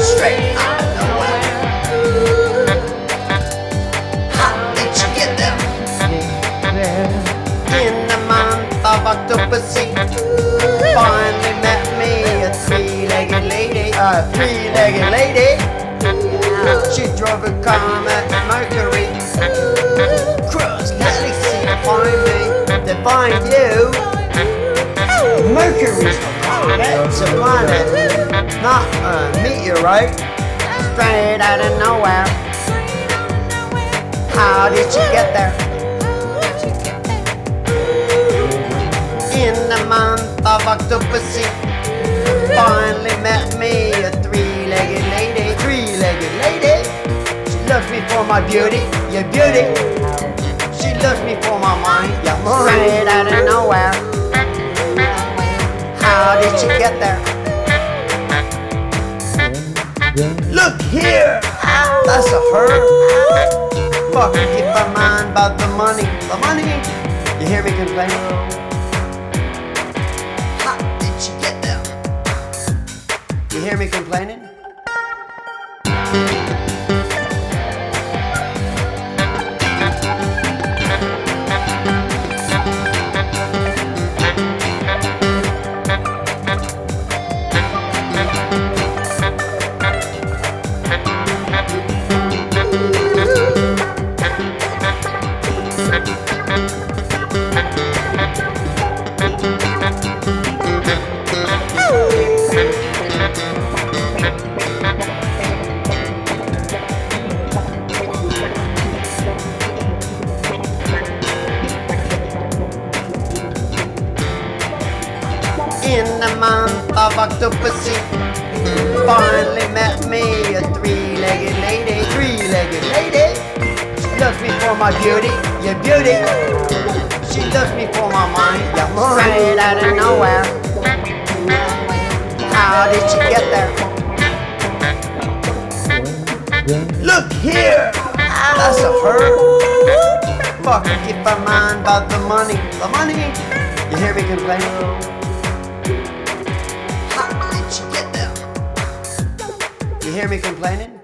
straight out of nowhere. How did you get there? In the month of Octopussy, finally met me a three-legged lady, a three-legged lady. She drove a Comet Mercury, cross galaxy to find me, to find you. Mercury's a comet, it's a planet, not uh, a meteorite. Straight out of nowhere. How did you get there? In the month of Octopussy, finally met me a three-legged lady, three-legged lady. She loves me for my beauty, your beauty. She loves me for my mind, your mind. Straight out of nowhere. How did you get there? Look here! That's a her. Fuck, keep my mind about the money. The money! You hear me complaining? How did you get there? You hear me complaining? In the month of Octopussy, finally met me a three-legged lady, three-legged lady. She loves me for my beauty, your beauty. She loves me for my mind, your mind. Straight out of nowhere. How did you get there? Look here! That's a her. Fuck, keep my mind about the money. The money! You hear me complaining? How did you get there? You hear me complaining?